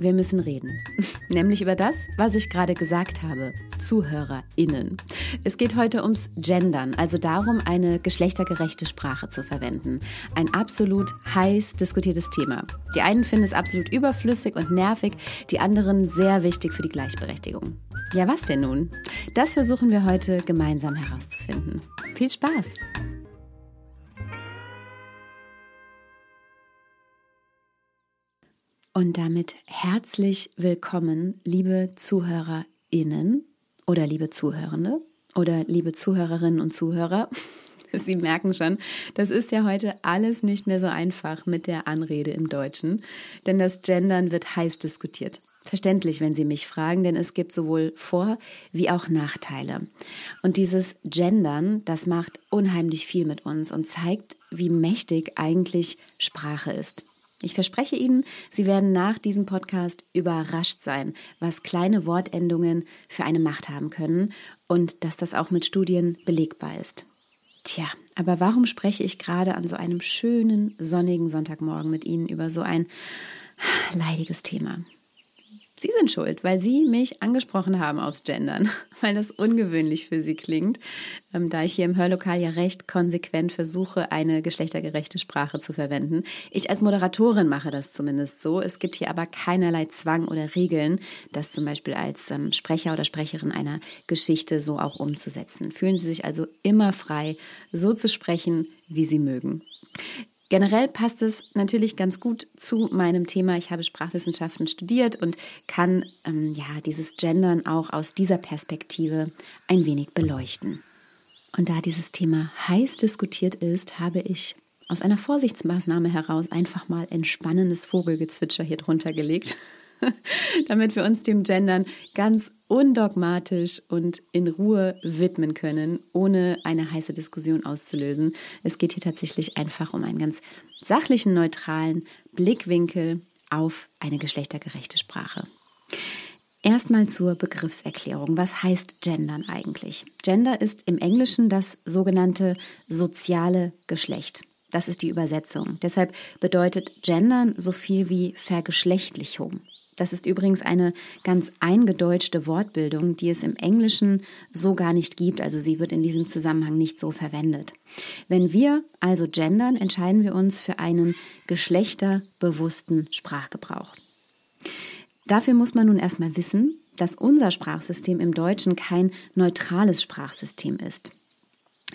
wir müssen reden. Nämlich über das, was ich gerade gesagt habe. ZuhörerInnen. Es geht heute ums Gendern, also darum, eine geschlechtergerechte Sprache zu verwenden. Ein absolut heiß diskutiertes Thema. Die einen finden es absolut überflüssig und nervig, die anderen sehr wichtig für die Gleichberechtigung. Ja, was denn nun? Das versuchen wir heute gemeinsam herauszufinden. Viel Spaß! Und damit herzlich willkommen, liebe ZuhörerInnen oder liebe Zuhörende oder liebe Zuhörerinnen und Zuhörer. Sie merken schon, das ist ja heute alles nicht mehr so einfach mit der Anrede im Deutschen, denn das Gendern wird heiß diskutiert. Verständlich, wenn Sie mich fragen, denn es gibt sowohl Vor- wie auch Nachteile. Und dieses Gendern, das macht unheimlich viel mit uns und zeigt, wie mächtig eigentlich Sprache ist. Ich verspreche Ihnen, Sie werden nach diesem Podcast überrascht sein, was kleine Wortendungen für eine Macht haben können und dass das auch mit Studien belegbar ist. Tja, aber warum spreche ich gerade an so einem schönen, sonnigen Sonntagmorgen mit Ihnen über so ein leidiges Thema? Sie sind schuld, weil Sie mich angesprochen haben aufs Gendern, weil das ungewöhnlich für Sie klingt, ähm, da ich hier im Hörlokal ja recht konsequent versuche, eine geschlechtergerechte Sprache zu verwenden. Ich als Moderatorin mache das zumindest so. Es gibt hier aber keinerlei Zwang oder Regeln, das zum Beispiel als ähm, Sprecher oder Sprecherin einer Geschichte so auch umzusetzen. Fühlen Sie sich also immer frei, so zu sprechen, wie Sie mögen. Generell passt es natürlich ganz gut zu meinem Thema. Ich habe Sprachwissenschaften studiert und kann ähm, ja dieses Gendern auch aus dieser Perspektive ein wenig beleuchten. Und da dieses Thema heiß diskutiert ist, habe ich aus einer Vorsichtsmaßnahme heraus einfach mal entspannendes Vogelgezwitscher hier drunter gelegt. damit wir uns dem Gendern ganz undogmatisch und in Ruhe widmen können, ohne eine heiße Diskussion auszulösen. Es geht hier tatsächlich einfach um einen ganz sachlichen, neutralen Blickwinkel auf eine geschlechtergerechte Sprache. Erstmal zur Begriffserklärung. Was heißt Gendern eigentlich? Gender ist im Englischen das sogenannte soziale Geschlecht. Das ist die Übersetzung. Deshalb bedeutet Gendern so viel wie Vergeschlechtlichung. Das ist übrigens eine ganz eingedeutschte Wortbildung, die es im Englischen so gar nicht gibt. Also sie wird in diesem Zusammenhang nicht so verwendet. Wenn wir also gendern, entscheiden wir uns für einen geschlechterbewussten Sprachgebrauch. Dafür muss man nun erstmal wissen, dass unser Sprachsystem im Deutschen kein neutrales Sprachsystem ist.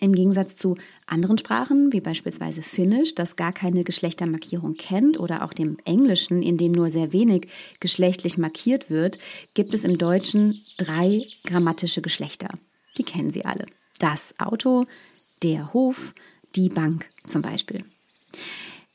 Im Gegensatz zu anderen Sprachen, wie beispielsweise Finnisch, das gar keine Geschlechtermarkierung kennt, oder auch dem Englischen, in dem nur sehr wenig geschlechtlich markiert wird, gibt es im Deutschen drei grammatische Geschlechter. Die kennen Sie alle. Das Auto, der Hof, die Bank zum Beispiel.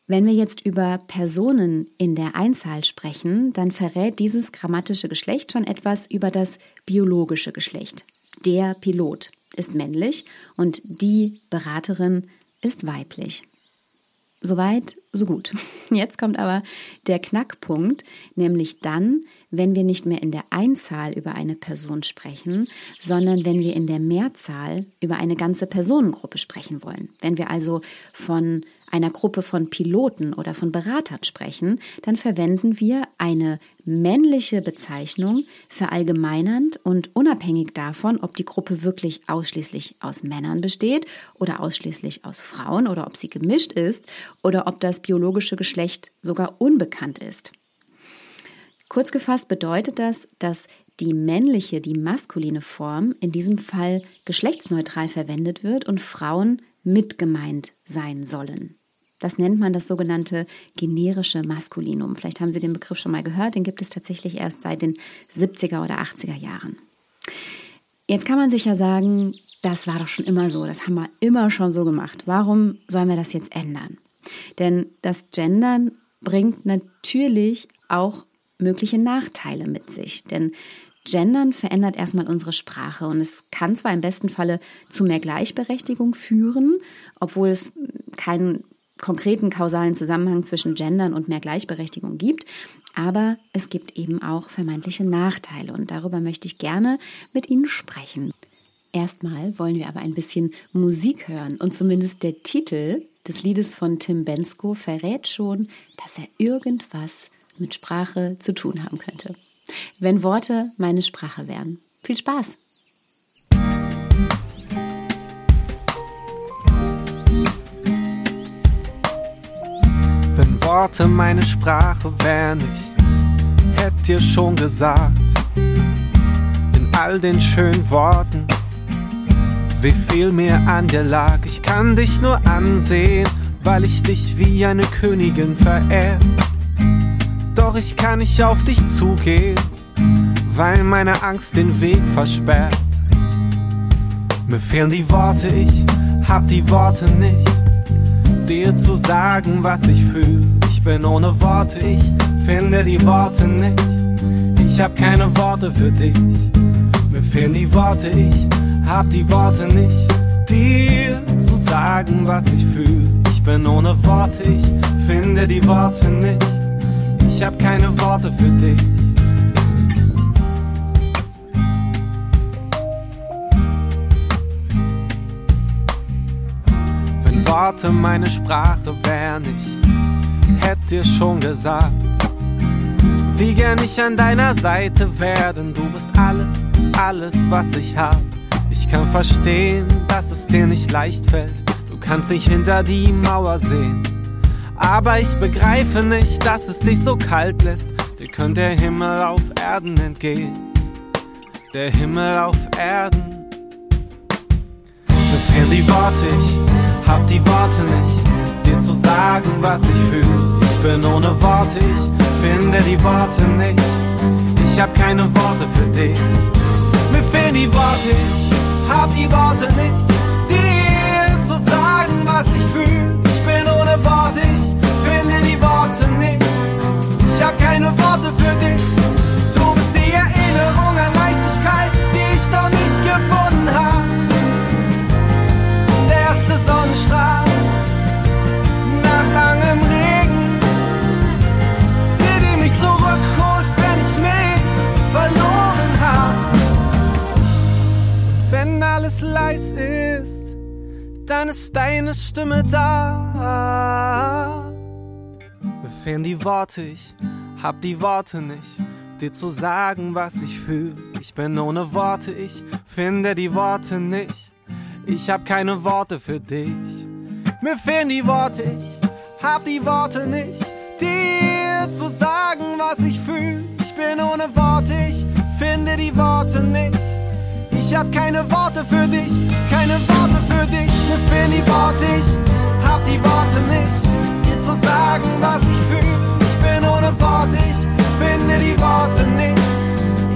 Wenn wir jetzt über Personen in der Einzahl sprechen, dann verrät dieses grammatische Geschlecht schon etwas über das biologische Geschlecht. Der Pilot ist männlich und die Beraterin ist weiblich. Soweit, so gut. Jetzt kommt aber der Knackpunkt, nämlich dann, wenn wir nicht mehr in der Einzahl über eine Person sprechen, sondern wenn wir in der Mehrzahl über eine ganze Personengruppe sprechen wollen. Wenn wir also von einer Gruppe von Piloten oder von Beratern sprechen, dann verwenden wir eine männliche Bezeichnung verallgemeinernd und unabhängig davon, ob die Gruppe wirklich ausschließlich aus Männern besteht oder ausschließlich aus Frauen oder ob sie gemischt ist oder ob das biologische Geschlecht sogar unbekannt ist. Kurz gefasst bedeutet das, dass die männliche, die maskuline Form in diesem Fall geschlechtsneutral verwendet wird und Frauen mitgemeint sein sollen. Das nennt man das sogenannte generische Maskulinum. Vielleicht haben Sie den Begriff schon mal gehört, den gibt es tatsächlich erst seit den 70er oder 80er Jahren. Jetzt kann man sich ja sagen, das war doch schon immer so, das haben wir immer schon so gemacht. Warum sollen wir das jetzt ändern? Denn das Gendern bringt natürlich auch mögliche Nachteile mit sich. Denn Gendern verändert erstmal unsere Sprache und es kann zwar im besten Falle zu mehr Gleichberechtigung führen, obwohl es keinen konkreten kausalen Zusammenhang zwischen Gendern und mehr Gleichberechtigung gibt, aber es gibt eben auch vermeintliche Nachteile und darüber möchte ich gerne mit Ihnen sprechen. Erstmal wollen wir aber ein bisschen Musik hören und zumindest der Titel des Liedes von Tim Bensko verrät schon, dass er irgendwas mit Sprache zu tun haben könnte. Wenn Worte meine Sprache wären. Viel Spaß! Worte meine Sprache wären, ich hätte dir schon gesagt, in all den schönen Worten, wie viel mir an dir lag. Ich kann dich nur ansehen, weil ich dich wie eine Königin verehre. Doch ich kann nicht auf dich zugehen, weil meine Angst den Weg versperrt. Mir fehlen die Worte, ich hab die Worte nicht, dir zu sagen, was ich fühle. Ich bin ohne Worte, ich finde die Worte nicht. Ich hab keine Worte für dich. Mir fehlen die Worte, ich hab die Worte nicht, dir zu sagen, was ich fühle. Ich bin ohne Worte, ich finde die Worte nicht. Ich hab keine Worte für dich. Worte meine Sprache wären, ich hätte dir schon gesagt, wie gern ich an deiner Seite wäre, denn du bist alles, alles, was ich hab. Ich kann verstehen, dass es dir nicht leicht fällt. Du kannst nicht hinter die Mauer sehen. Aber ich begreife nicht, dass es dich so kalt lässt. Dir könnte der Himmel auf Erden entgehen. Der Himmel auf Erden. Mir die Worte, ich hab die Worte nicht, dir zu sagen, was ich fühle. Ich bin ohne Worte, ich finde die Worte nicht. Ich hab keine Worte für dich. Mir fehlen die Worte, ich hab die Worte nicht, dir zu sagen, was ich fühle. Ich bin ohne Worte, ich finde die Worte nicht. Ich hab keine Worte für dich. Alles leis ist, dann ist deine Stimme da. Mir fehlen die Worte, ich hab die Worte nicht, dir zu sagen, was ich fühle. Ich bin ohne Worte, ich finde die Worte nicht. Ich hab keine Worte für dich. Mir fehlen die Worte, ich hab die Worte nicht, dir zu sagen, was ich fühle. Ich bin ohne Worte, ich finde die Worte nicht. Ich hab keine Worte für dich, keine Worte für dich. Mir fehlen die Worte, ich hab die Worte nicht, dir zu sagen, was ich fühle. Ich bin ohne Worte, ich finde die Worte nicht.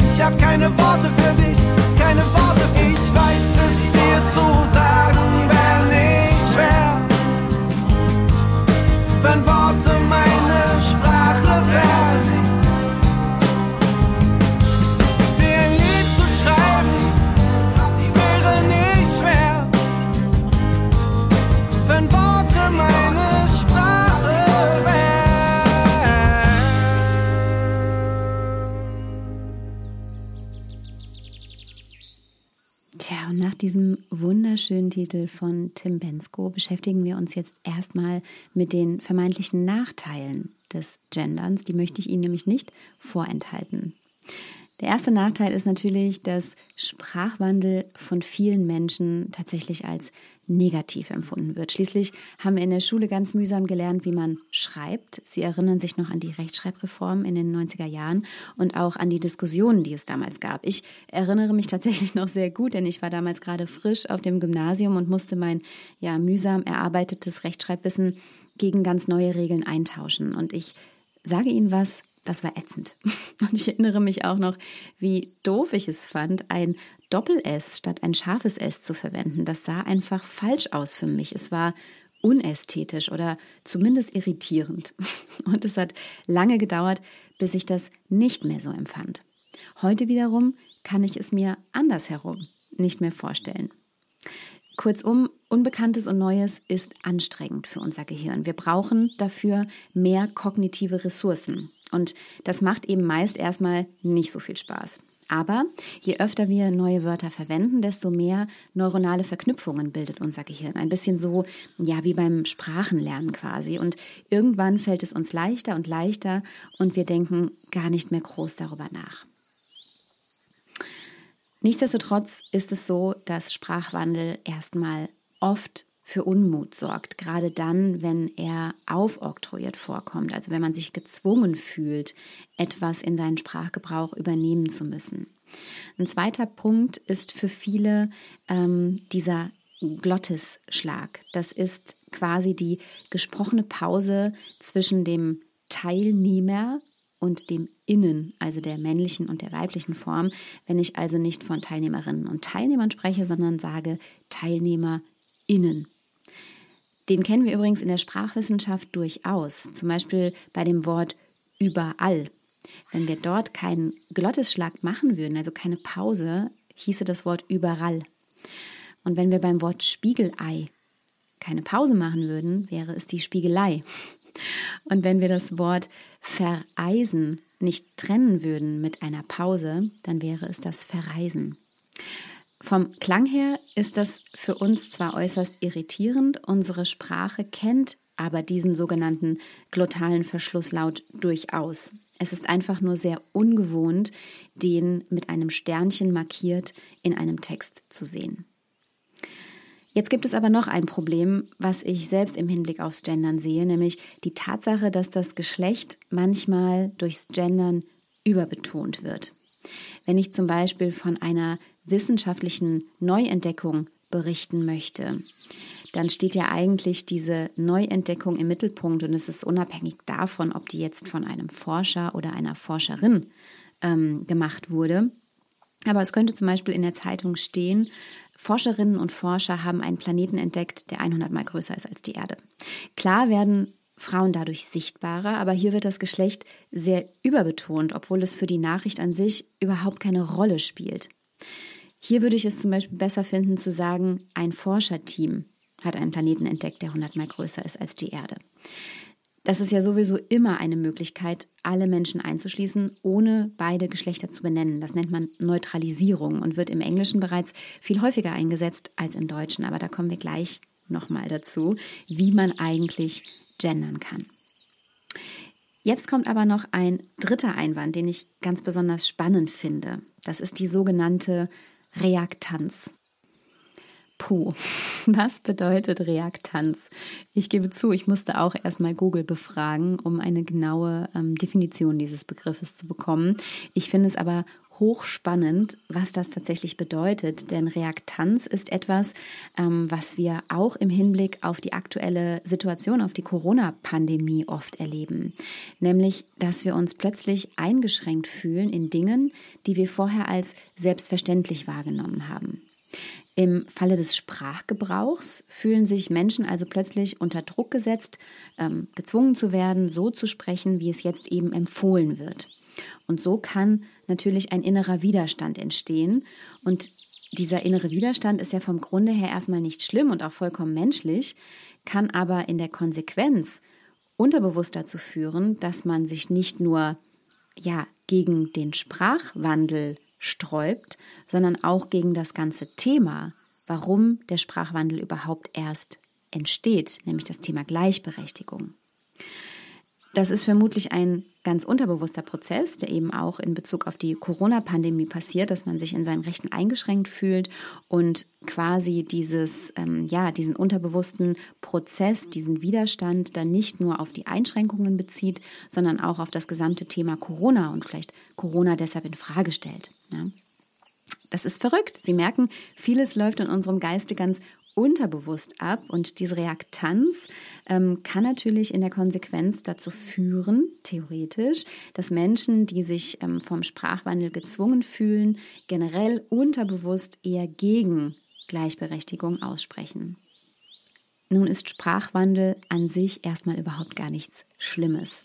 Ich hab keine Worte für dich, keine Worte. Ich weiß es dir zu sagen, wär nicht schwer. Wenn Worte meine Sprache wären. Diesem wunderschönen Titel von Tim Bensko beschäftigen wir uns jetzt erstmal mit den vermeintlichen Nachteilen des Genderns. Die möchte ich Ihnen nämlich nicht vorenthalten. Der erste Nachteil ist natürlich, dass Sprachwandel von vielen Menschen tatsächlich als negativ empfunden wird. Schließlich haben wir in der Schule ganz mühsam gelernt, wie man schreibt. Sie erinnern sich noch an die Rechtschreibreform in den 90er Jahren und auch an die Diskussionen, die es damals gab. Ich erinnere mich tatsächlich noch sehr gut, denn ich war damals gerade frisch auf dem Gymnasium und musste mein ja mühsam erarbeitetes Rechtschreibwissen gegen ganz neue Regeln eintauschen. Und ich sage Ihnen was, das war ätzend. Und ich erinnere mich auch noch, wie doof ich es fand, ein Doppel-S statt ein scharfes S zu verwenden. Das sah einfach falsch aus für mich. Es war unästhetisch oder zumindest irritierend. Und es hat lange gedauert, bis ich das nicht mehr so empfand. Heute wiederum kann ich es mir andersherum nicht mehr vorstellen. Kurzum, Unbekanntes und Neues ist anstrengend für unser Gehirn. Wir brauchen dafür mehr kognitive Ressourcen. Und das macht eben meist erstmal nicht so viel Spaß. Aber je öfter wir neue Wörter verwenden, desto mehr neuronale Verknüpfungen bildet unser Gehirn. Ein bisschen so, ja, wie beim Sprachenlernen quasi. Und irgendwann fällt es uns leichter und leichter und wir denken gar nicht mehr groß darüber nach. Nichtsdestotrotz ist es so, dass Sprachwandel erstmal oft für Unmut sorgt, gerade dann, wenn er aufoktroyiert vorkommt, also wenn man sich gezwungen fühlt, etwas in seinen Sprachgebrauch übernehmen zu müssen. Ein zweiter Punkt ist für viele ähm, dieser Glottisschlag. Das ist quasi die gesprochene Pause zwischen dem Teilnehmer und dem Innen, also der männlichen und der weiblichen Form, wenn ich also nicht von Teilnehmerinnen und Teilnehmern spreche, sondern sage TeilnehmerInnen. Den kennen wir übrigens in der Sprachwissenschaft durchaus, zum Beispiel bei dem Wort überall. Wenn wir dort keinen Glottisschlag machen würden, also keine Pause, hieße das Wort überall. Und wenn wir beim Wort Spiegelei keine Pause machen würden, wäre es die Spiegelei. Und wenn wir das Wort vereisen nicht trennen würden mit einer Pause, dann wäre es das Verreisen. Vom Klang her ist das für uns zwar äußerst irritierend, unsere Sprache kennt aber diesen sogenannten glottalen Verschlusslaut durchaus. Es ist einfach nur sehr ungewohnt, den mit einem Sternchen markiert in einem Text zu sehen. Jetzt gibt es aber noch ein Problem, was ich selbst im Hinblick aufs Gendern sehe, nämlich die Tatsache, dass das Geschlecht manchmal durchs Gendern überbetont wird. Wenn ich zum Beispiel von einer wissenschaftlichen Neuentdeckung berichten möchte, dann steht ja eigentlich diese Neuentdeckung im Mittelpunkt und es ist unabhängig davon, ob die jetzt von einem Forscher oder einer Forscherin ähm, gemacht wurde. Aber es könnte zum Beispiel in der Zeitung stehen, Forscherinnen und Forscher haben einen Planeten entdeckt, der 100 mal größer ist als die Erde. Klar werden Frauen dadurch sichtbarer, aber hier wird das Geschlecht sehr überbetont, obwohl es für die Nachricht an sich überhaupt keine Rolle spielt. Hier würde ich es zum Beispiel besser finden zu sagen, ein Forscherteam hat einen Planeten entdeckt, der 100 mal größer ist als die Erde. Das ist ja sowieso immer eine Möglichkeit, alle Menschen einzuschließen, ohne beide Geschlechter zu benennen. Das nennt man Neutralisierung und wird im Englischen bereits viel häufiger eingesetzt als im Deutschen. Aber da kommen wir gleich nochmal dazu, wie man eigentlich gendern kann. Jetzt kommt aber noch ein dritter Einwand, den ich ganz besonders spannend finde. Das ist die sogenannte Reaktanz. Puh, was bedeutet Reaktanz? Ich gebe zu, ich musste auch erstmal Google befragen, um eine genaue ähm, Definition dieses Begriffes zu bekommen. Ich finde es aber hochspannend, was das tatsächlich bedeutet, denn Reaktanz ist etwas, ähm, was wir auch im Hinblick auf die aktuelle Situation, auf die Corona-Pandemie oft erleben. Nämlich, dass wir uns plötzlich eingeschränkt fühlen in Dingen, die wir vorher als selbstverständlich wahrgenommen haben. Im Falle des Sprachgebrauchs fühlen sich Menschen also plötzlich unter Druck gesetzt, ähm, gezwungen zu werden, so zu sprechen, wie es jetzt eben empfohlen wird. Und so kann natürlich ein innerer Widerstand entstehen. Und dieser innere Widerstand ist ja vom Grunde her erstmal nicht schlimm und auch vollkommen menschlich, kann aber in der Konsequenz unterbewusst dazu führen, dass man sich nicht nur ja, gegen den Sprachwandel sträubt, sondern auch gegen das ganze Thema, warum der Sprachwandel überhaupt erst entsteht, nämlich das Thema Gleichberechtigung. Das ist vermutlich ein ganz unterbewusster Prozess, der eben auch in Bezug auf die Corona-Pandemie passiert, dass man sich in seinen Rechten eingeschränkt fühlt und quasi dieses, ähm, ja, diesen unterbewussten Prozess, diesen Widerstand dann nicht nur auf die Einschränkungen bezieht, sondern auch auf das gesamte Thema Corona und vielleicht Corona deshalb in Frage stellt. Ja. Das ist verrückt. Sie merken, vieles läuft in unserem Geiste ganz unterbewusst ab und diese Reaktanz ähm, kann natürlich in der Konsequenz dazu führen, theoretisch, dass Menschen, die sich ähm, vom Sprachwandel gezwungen fühlen, generell unterbewusst eher gegen Gleichberechtigung aussprechen. Nun ist Sprachwandel an sich erstmal überhaupt gar nichts Schlimmes.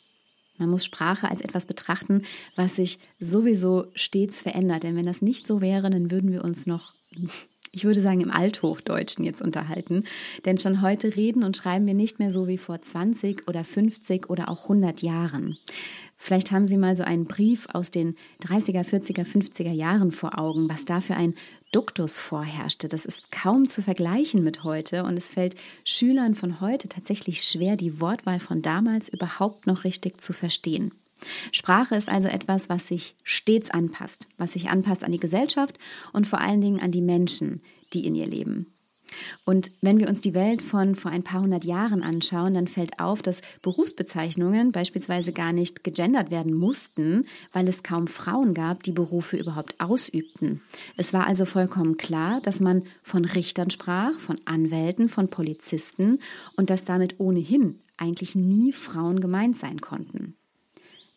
Man muss Sprache als etwas betrachten, was sich sowieso stets verändert. Denn wenn das nicht so wäre, dann würden wir uns noch, ich würde sagen, im Althochdeutschen jetzt unterhalten. Denn schon heute reden und schreiben wir nicht mehr so wie vor 20 oder 50 oder auch 100 Jahren. Vielleicht haben Sie mal so einen Brief aus den 30er, 40er, 50er Jahren vor Augen, was da für ein Duktus vorherrschte. Das ist kaum zu vergleichen mit heute und es fällt Schülern von heute tatsächlich schwer, die Wortwahl von damals überhaupt noch richtig zu verstehen. Sprache ist also etwas, was sich stets anpasst, was sich anpasst an die Gesellschaft und vor allen Dingen an die Menschen, die in ihr leben. Und wenn wir uns die Welt von vor ein paar hundert Jahren anschauen, dann fällt auf, dass Berufsbezeichnungen beispielsweise gar nicht gegendert werden mussten, weil es kaum Frauen gab, die Berufe überhaupt ausübten. Es war also vollkommen klar, dass man von Richtern sprach, von Anwälten, von Polizisten und dass damit ohnehin eigentlich nie Frauen gemeint sein konnten.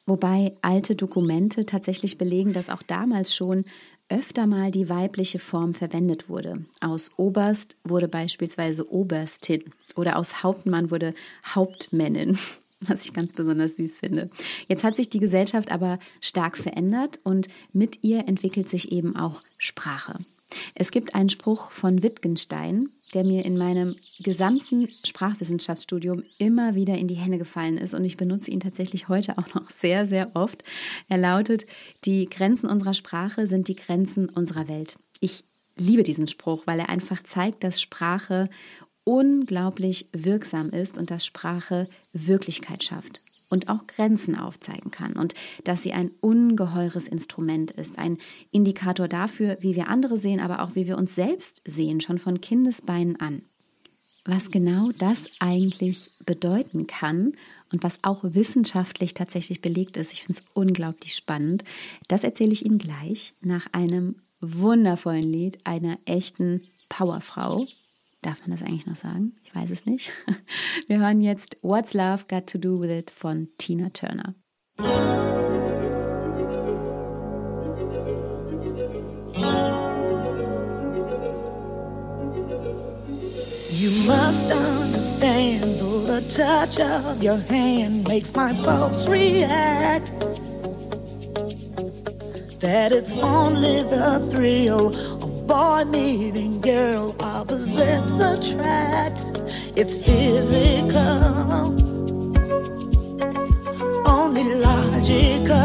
Wobei alte Dokumente tatsächlich belegen, dass auch damals schon öfter mal die weibliche Form verwendet wurde. Aus Oberst wurde beispielsweise Oberstin oder aus Hauptmann wurde Hauptmännin, was ich ganz besonders süß finde. Jetzt hat sich die Gesellschaft aber stark verändert und mit ihr entwickelt sich eben auch Sprache. Es gibt einen Spruch von Wittgenstein, der mir in meinem gesamten Sprachwissenschaftsstudium immer wieder in die Hände gefallen ist und ich benutze ihn tatsächlich heute auch noch sehr, sehr oft. Er lautet, die Grenzen unserer Sprache sind die Grenzen unserer Welt. Ich liebe diesen Spruch, weil er einfach zeigt, dass Sprache unglaublich wirksam ist und dass Sprache Wirklichkeit schafft und auch Grenzen aufzeigen kann und dass sie ein ungeheures Instrument ist, ein Indikator dafür, wie wir andere sehen, aber auch wie wir uns selbst sehen, schon von Kindesbeinen an. Was genau das eigentlich bedeuten kann und was auch wissenschaftlich tatsächlich belegt ist, ich finde es unglaublich spannend, das erzähle ich Ihnen gleich nach einem wundervollen Lied einer echten Powerfrau, Darf man das eigentlich noch sagen? Ich weiß es nicht. Wir hören jetzt What's Love Got to Do with It von Tina Turner. You must understand, though the touch of your hand makes my pulse react. That it's only the thrill boy meeting girl, opposites attract. It's physical, only logical.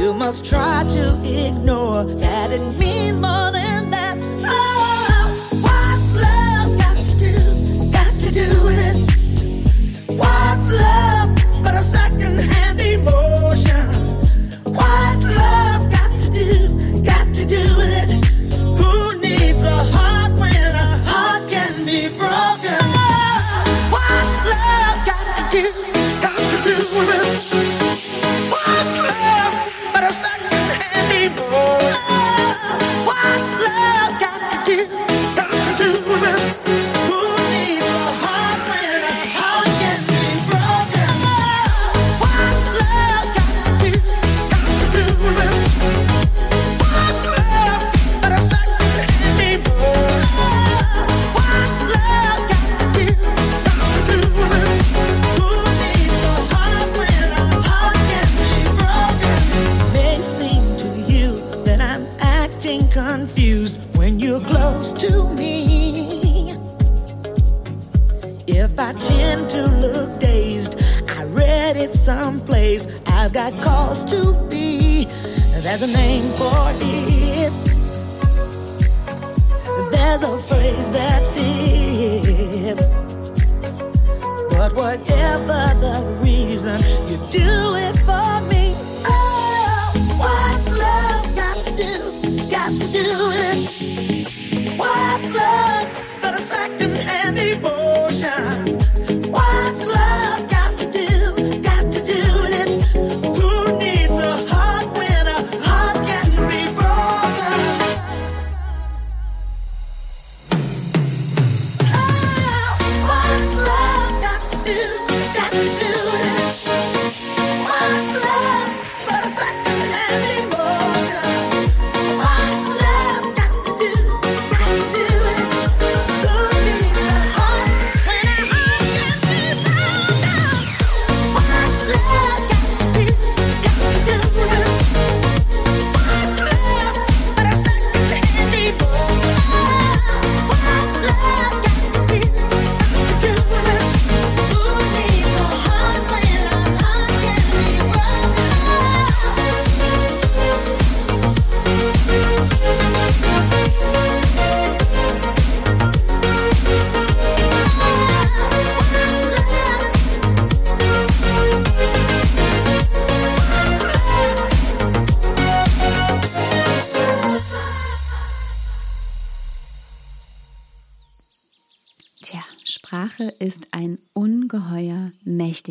You must try to ignore that it means more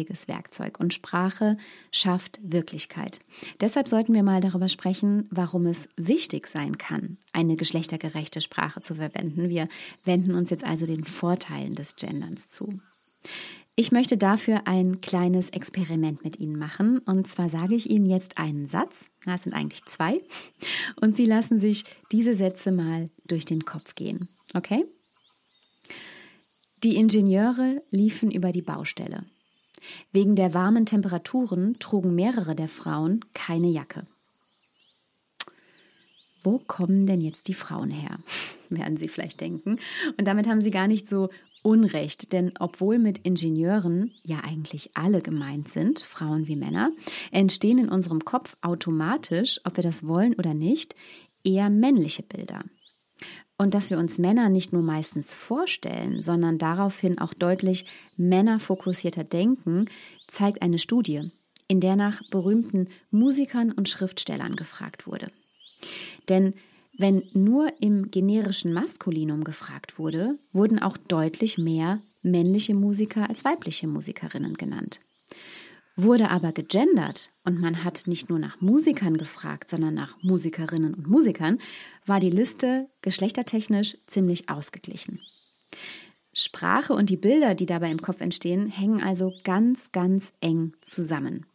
mächtiges Werkzeug und Sprache schafft Wirklichkeit. Deshalb sollten wir mal darüber sprechen, warum es wichtig sein kann, eine geschlechtergerechte Sprache zu verwenden. Wir wenden uns jetzt also den Vorteilen des Genderns zu. Ich möchte dafür ein kleines Experiment mit Ihnen machen. Und zwar sage ich Ihnen jetzt einen Satz, das sind eigentlich zwei, und Sie lassen sich diese Sätze mal durch den Kopf gehen. Okay? Die Ingenieure liefen über die Baustelle. Wegen der warmen Temperaturen trugen mehrere der Frauen keine Jacke. Wo kommen denn jetzt die Frauen her? werden Sie vielleicht denken. Und damit haben Sie gar nicht so Unrecht, denn obwohl mit Ingenieuren ja eigentlich alle gemeint sind, Frauen wie Männer, entstehen in unserem Kopf automatisch, ob wir das wollen oder nicht, eher männliche Bilder. Und dass wir uns Männer nicht nur meistens vorstellen, sondern daraufhin auch deutlich männerfokussierter denken, zeigt eine Studie, in der nach berühmten Musikern und Schriftstellern gefragt wurde. Denn wenn nur im generischen Maskulinum gefragt wurde, wurden auch deutlich mehr männliche Musiker als weibliche Musikerinnen genannt. Wurde aber gegendert und man hat nicht nur nach Musikern gefragt, sondern nach Musikerinnen und Musikern, war die Liste geschlechtertechnisch ziemlich ausgeglichen. Sprache und die Bilder, die dabei im Kopf entstehen, hängen also ganz, ganz eng zusammen.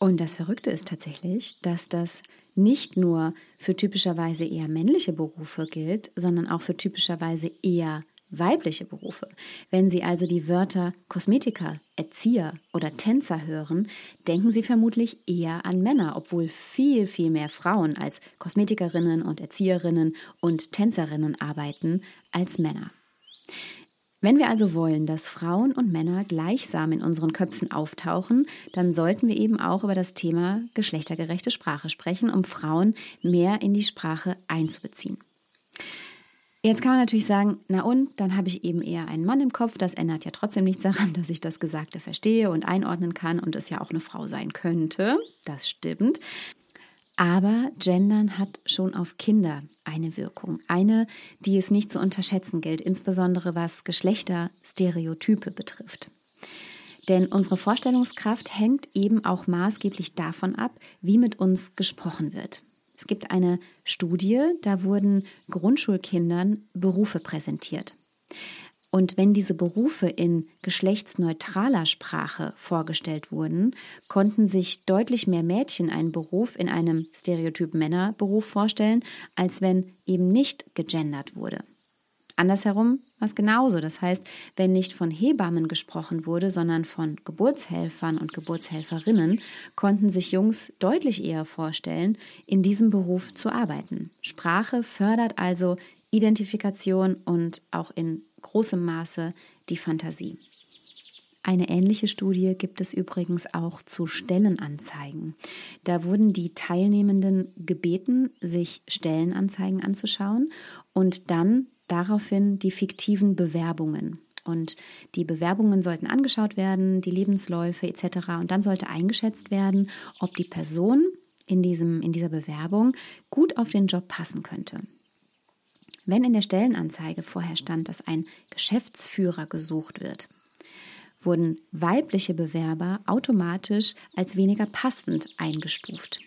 Und das Verrückte ist tatsächlich, dass das nicht nur für typischerweise eher männliche Berufe gilt, sondern auch für typischerweise eher weibliche Berufe. Wenn Sie also die Wörter Kosmetiker, Erzieher oder Tänzer hören, denken Sie vermutlich eher an Männer, obwohl viel, viel mehr Frauen als Kosmetikerinnen und Erzieherinnen und Tänzerinnen arbeiten als Männer. Wenn wir also wollen, dass Frauen und Männer gleichsam in unseren Köpfen auftauchen, dann sollten wir eben auch über das Thema geschlechtergerechte Sprache sprechen, um Frauen mehr in die Sprache einzubeziehen. Jetzt kann man natürlich sagen, na und, dann habe ich eben eher einen Mann im Kopf. Das ändert ja trotzdem nichts daran, dass ich das Gesagte verstehe und einordnen kann und es ja auch eine Frau sein könnte. Das stimmt. Aber Gendern hat schon auf Kinder eine Wirkung. Eine, die es nicht zu unterschätzen gilt, insbesondere was Geschlechterstereotype betrifft. Denn unsere Vorstellungskraft hängt eben auch maßgeblich davon ab, wie mit uns gesprochen wird. Es gibt eine Studie, da wurden Grundschulkindern Berufe präsentiert. Und wenn diese Berufe in geschlechtsneutraler Sprache vorgestellt wurden, konnten sich deutlich mehr Mädchen einen Beruf in einem Stereotyp Männerberuf vorstellen, als wenn eben nicht gegendert wurde. Andersherum war es genauso. Das heißt, wenn nicht von Hebammen gesprochen wurde, sondern von Geburtshelfern und Geburtshelferinnen, konnten sich Jungs deutlich eher vorstellen, in diesem Beruf zu arbeiten. Sprache fördert also Identifikation und auch in großem Maße die Fantasie. Eine ähnliche Studie gibt es übrigens auch zu Stellenanzeigen. Da wurden die Teilnehmenden gebeten, sich Stellenanzeigen anzuschauen und dann daraufhin die fiktiven Bewerbungen. Und die Bewerbungen sollten angeschaut werden, die Lebensläufe etc. Und dann sollte eingeschätzt werden, ob die Person in, diesem, in dieser Bewerbung gut auf den Job passen könnte. Wenn in der Stellenanzeige vorher stand, dass ein Geschäftsführer gesucht wird, wurden weibliche Bewerber automatisch als weniger passend eingestuft.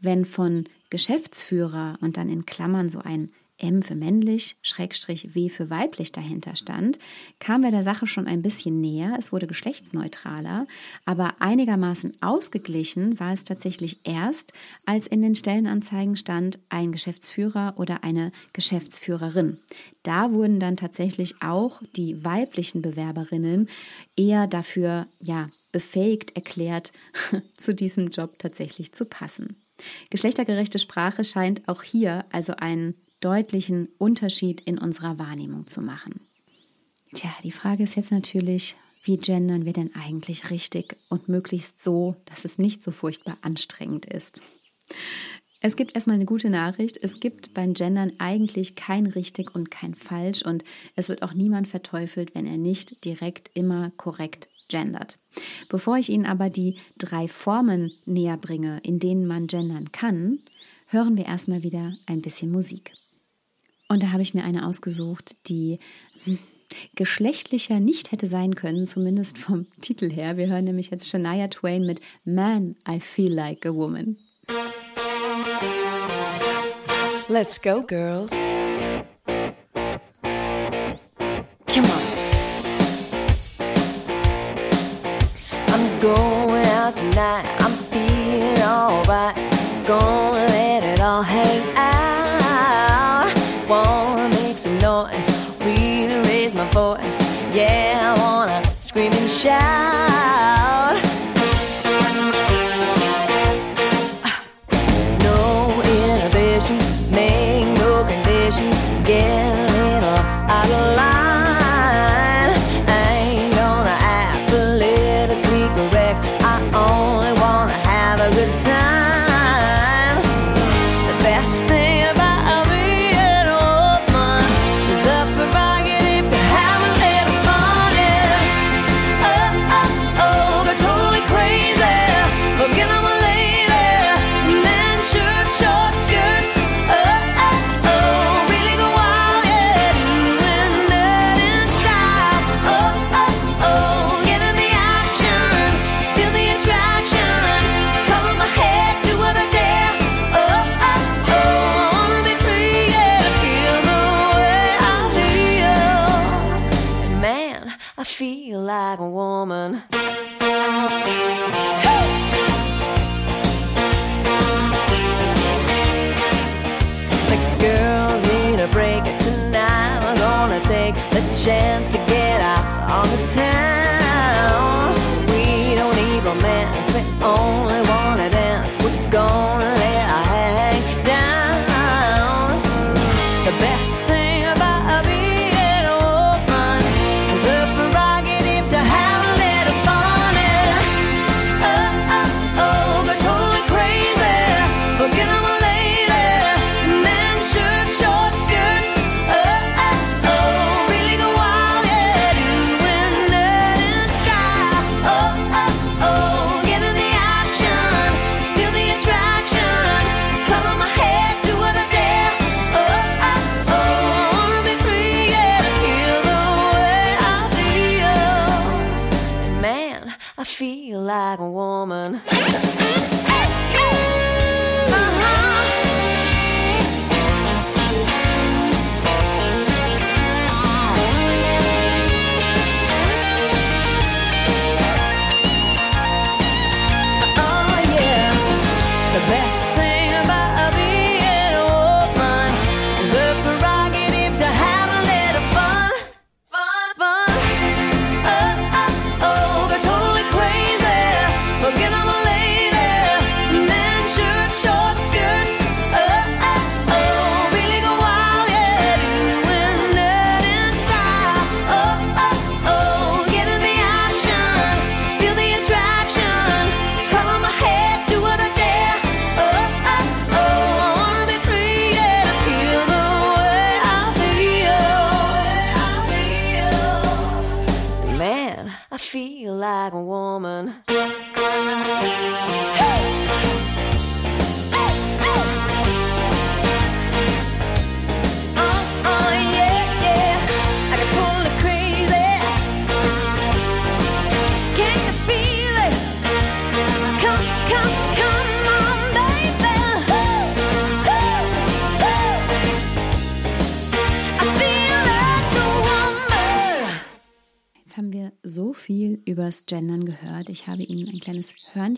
Wenn von Geschäftsführer und dann in Klammern so ein M für männlich, Schrägstrich W für weiblich dahinter stand, kamen wir der Sache schon ein bisschen näher. Es wurde geschlechtsneutraler, aber einigermaßen ausgeglichen war es tatsächlich erst, als in den Stellenanzeigen stand ein Geschäftsführer oder eine Geschäftsführerin. Da wurden dann tatsächlich auch die weiblichen Bewerberinnen eher dafür, ja, befähigt erklärt, zu diesem Job tatsächlich zu passen. Geschlechtergerechte Sprache scheint auch hier also ein deutlichen Unterschied in unserer Wahrnehmung zu machen. Tja, die Frage ist jetzt natürlich, wie gendern wir denn eigentlich richtig und möglichst so, dass es nicht so furchtbar anstrengend ist? Es gibt erstmal eine gute Nachricht. Es gibt beim Gendern eigentlich kein richtig und kein falsch und es wird auch niemand verteufelt, wenn er nicht direkt immer korrekt gendert. Bevor ich Ihnen aber die drei Formen näher bringe, in denen man gendern kann, hören wir erstmal wieder ein bisschen Musik. Und da habe ich mir eine ausgesucht, die hm, geschlechtlicher nicht hätte sein können, zumindest vom Titel her. Wir hören nämlich jetzt Shania Twain mit Man, I Feel Like a Woman. Let's go, girls.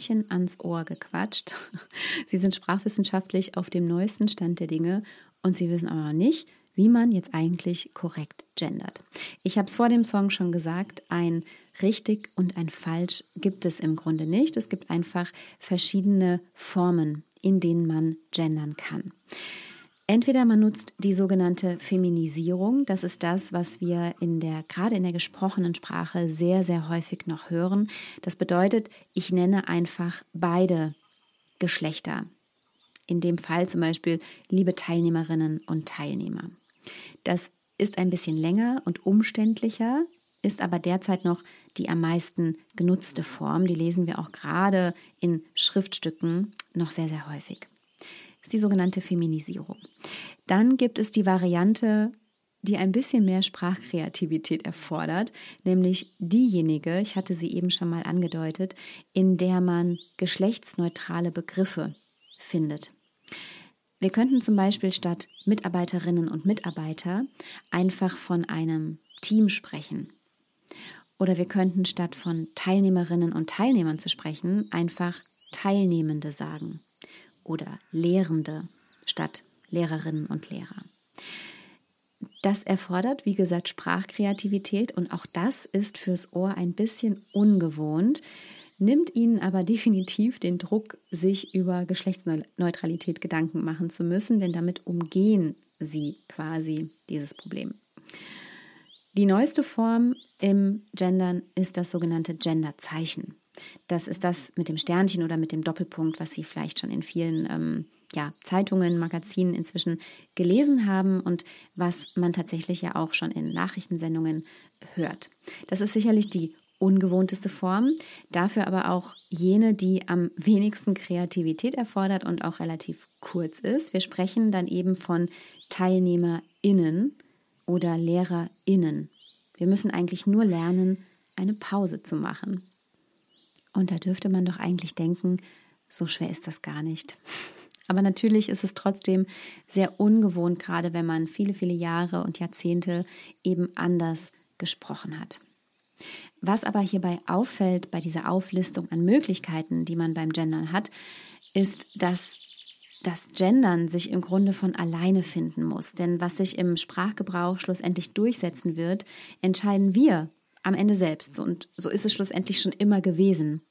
Hörnchen ans Ohr gequatscht. Sie sind sprachwissenschaftlich auf dem neuesten Stand der Dinge und sie wissen aber noch nicht, wie man jetzt eigentlich korrekt gendert. Ich habe es vor dem Song schon gesagt, ein richtig und ein falsch gibt es im Grunde nicht. Es gibt einfach verschiedene Formen, in denen man gendern kann. Entweder man nutzt die sogenannte Feminisierung, das ist das, was wir in der gerade in der gesprochenen Sprache sehr sehr häufig noch hören. Das bedeutet, ich nenne einfach beide Geschlechter. In dem Fall zum Beispiel liebe Teilnehmerinnen und Teilnehmer. Das ist ein bisschen länger und umständlicher, ist aber derzeit noch die am meisten genutzte Form. Die lesen wir auch gerade in Schriftstücken noch sehr, sehr häufig die sogenannte Feminisierung. Dann gibt es die Variante, die ein bisschen mehr Sprachkreativität erfordert, nämlich diejenige, ich hatte sie eben schon mal angedeutet, in der man geschlechtsneutrale Begriffe findet. Wir könnten zum Beispiel statt Mitarbeiterinnen und Mitarbeiter einfach von einem Team sprechen. Oder wir könnten statt von Teilnehmerinnen und Teilnehmern zu sprechen einfach Teilnehmende sagen. Oder Lehrende statt Lehrerinnen und Lehrer. Das erfordert, wie gesagt, Sprachkreativität und auch das ist fürs Ohr ein bisschen ungewohnt, nimmt ihnen aber definitiv den Druck, sich über Geschlechtsneutralität Gedanken machen zu müssen, denn damit umgehen sie quasi dieses Problem. Die neueste Form im Gendern ist das sogenannte Genderzeichen. Das ist das mit dem Sternchen oder mit dem Doppelpunkt, was Sie vielleicht schon in vielen ähm, ja, Zeitungen, Magazinen inzwischen gelesen haben und was man tatsächlich ja auch schon in Nachrichtensendungen hört. Das ist sicherlich die ungewohnteste Form, dafür aber auch jene, die am wenigsten Kreativität erfordert und auch relativ kurz ist. Wir sprechen dann eben von TeilnehmerInnen oder LehrerInnen. Wir müssen eigentlich nur lernen, eine Pause zu machen. Und da dürfte man doch eigentlich denken, so schwer ist das gar nicht. Aber natürlich ist es trotzdem sehr ungewohnt, gerade wenn man viele, viele Jahre und Jahrzehnte eben anders gesprochen hat. Was aber hierbei auffällt bei dieser Auflistung an Möglichkeiten, die man beim Gendern hat, ist, dass das Gendern sich im Grunde von alleine finden muss. Denn was sich im Sprachgebrauch schlussendlich durchsetzen wird, entscheiden wir am Ende selbst. Und so ist es schlussendlich schon immer gewesen.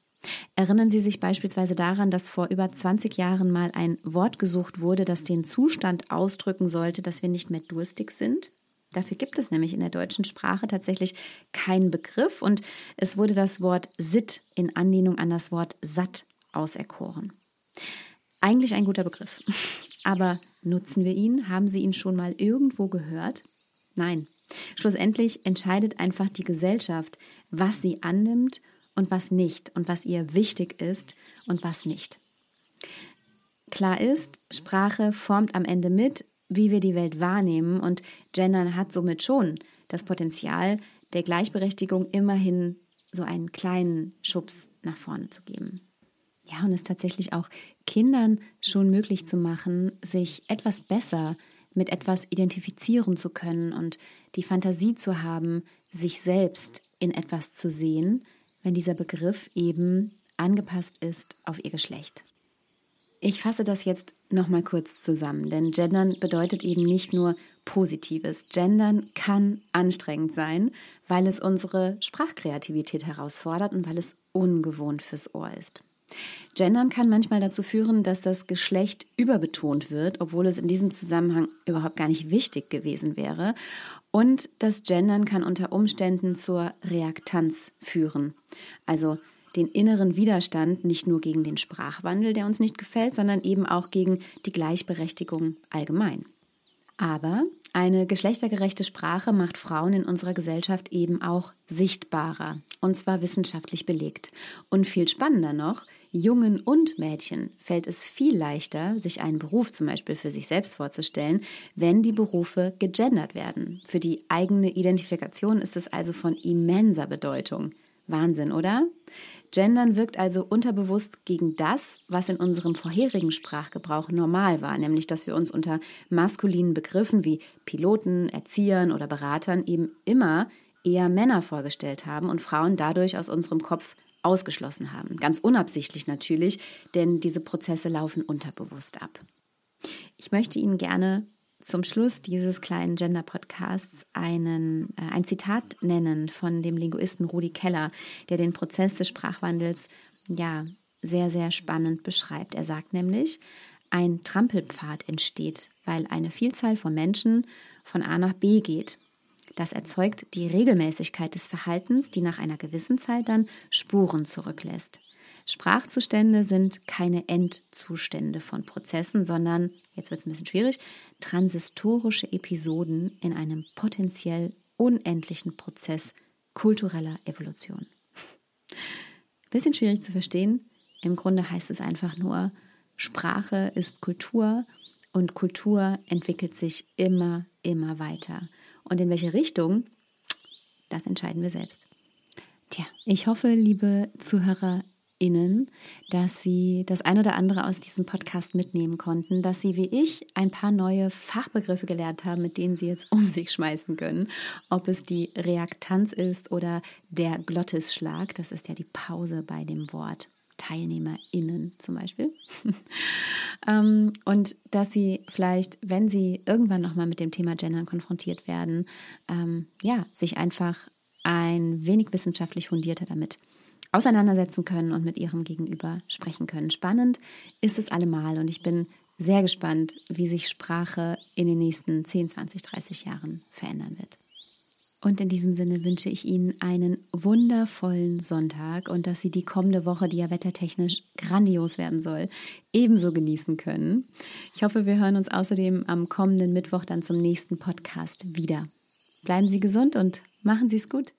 Erinnern Sie sich beispielsweise daran, dass vor über 20 Jahren mal ein Wort gesucht wurde, das den Zustand ausdrücken sollte, dass wir nicht mehr durstig sind? Dafür gibt es nämlich in der deutschen Sprache tatsächlich keinen Begriff und es wurde das Wort sit in Anlehnung an das Wort satt auserkoren. Eigentlich ein guter Begriff. Aber nutzen wir ihn? Haben Sie ihn schon mal irgendwo gehört? Nein. Schlussendlich entscheidet einfach die Gesellschaft, was sie annimmt und was nicht und was ihr wichtig ist und was nicht. Klar ist, Sprache formt am Ende mit, wie wir die Welt wahrnehmen und Gendern hat somit schon das Potenzial, der Gleichberechtigung immerhin so einen kleinen Schubs nach vorne zu geben. Ja, und es tatsächlich auch Kindern schon möglich zu machen, sich etwas besser mit etwas identifizieren zu können und die Fantasie zu haben, sich selbst in etwas zu sehen, wenn dieser Begriff eben angepasst ist auf ihr Geschlecht. Ich fasse das jetzt nochmal kurz zusammen, denn Gendern bedeutet eben nicht nur Positives. Gendern kann anstrengend sein, weil es unsere Sprachkreativität herausfordert und weil es ungewohnt fürs Ohr ist. Gendern kann manchmal dazu führen, dass das Geschlecht überbetont wird, obwohl es in diesem Zusammenhang überhaupt gar nicht wichtig gewesen wäre. Und das Gendern kann unter Umständen zur Reaktanz führen. Also den inneren Widerstand nicht nur gegen den Sprachwandel, der uns nicht gefällt, sondern eben auch gegen die Gleichberechtigung allgemein. Aber eine geschlechtergerechte Sprache macht Frauen in unserer Gesellschaft eben auch sichtbarer, und zwar wissenschaftlich belegt. Und viel spannender noch, Jungen und Mädchen fällt es viel leichter, sich einen Beruf zum Beispiel für sich selbst vorzustellen, wenn die Berufe gegendert werden. Für die eigene Identifikation ist es also von immenser Bedeutung. Wahnsinn, oder? Gendern wirkt also unterbewusst gegen das, was in unserem vorherigen Sprachgebrauch normal war, nämlich dass wir uns unter maskulinen Begriffen wie Piloten, Erziehern oder Beratern eben immer eher Männer vorgestellt haben und Frauen dadurch aus unserem Kopf ausgeschlossen haben. Ganz unabsichtlich natürlich, denn diese Prozesse laufen unterbewusst ab. Ich möchte Ihnen gerne zum Schluss dieses kleinen Gender-Podcasts äh, ein Zitat nennen von dem Linguisten Rudi Keller, der den Prozess des Sprachwandels ja sehr, sehr spannend beschreibt. Er sagt nämlich, ein Trampelpfad entsteht, weil eine Vielzahl von Menschen von A nach B geht. Das erzeugt die Regelmäßigkeit des Verhaltens, die nach einer gewissen Zeit dann Spuren zurücklässt. Sprachzustände sind keine Endzustände von Prozessen, sondern, jetzt wird es ein bisschen schwierig, transistorische Episoden in einem potenziell unendlichen Prozess kultureller Evolution. Bisschen schwierig zu verstehen. Im Grunde heißt es einfach nur, Sprache ist Kultur und Kultur entwickelt sich immer, immer weiter. Und in welche Richtung, das entscheiden wir selbst. Tja, ich hoffe, liebe Zuhörer, Innen, dass Sie das ein oder andere aus diesem Podcast mitnehmen konnten, dass Sie wie ich ein paar neue Fachbegriffe gelernt haben, mit denen Sie jetzt um sich schmeißen können. Ob es die Reaktanz ist oder der Glottisschlag, das ist ja die Pause bei dem Wort. TeilnehmerInnen zum Beispiel. Ähm, und dass sie vielleicht, wenn sie irgendwann nochmal mit dem Thema Gendern konfrontiert werden, ähm, ja, sich einfach ein wenig wissenschaftlich fundierter damit auseinandersetzen können und mit ihrem Gegenüber sprechen können. Spannend ist es allemal und ich bin sehr gespannt, wie sich Sprache in den nächsten 10, 20, 30 Jahren verändern wird. Und in diesem Sinne wünsche ich Ihnen einen wundervollen Sonntag und dass Sie die kommende Woche, die ja wettertechnisch grandios werden soll, ebenso genießen können. Ich hoffe, wir hören uns außerdem am kommenden Mittwoch dann zum nächsten Podcast wieder. Bleiben Sie gesund und machen Sie es gut.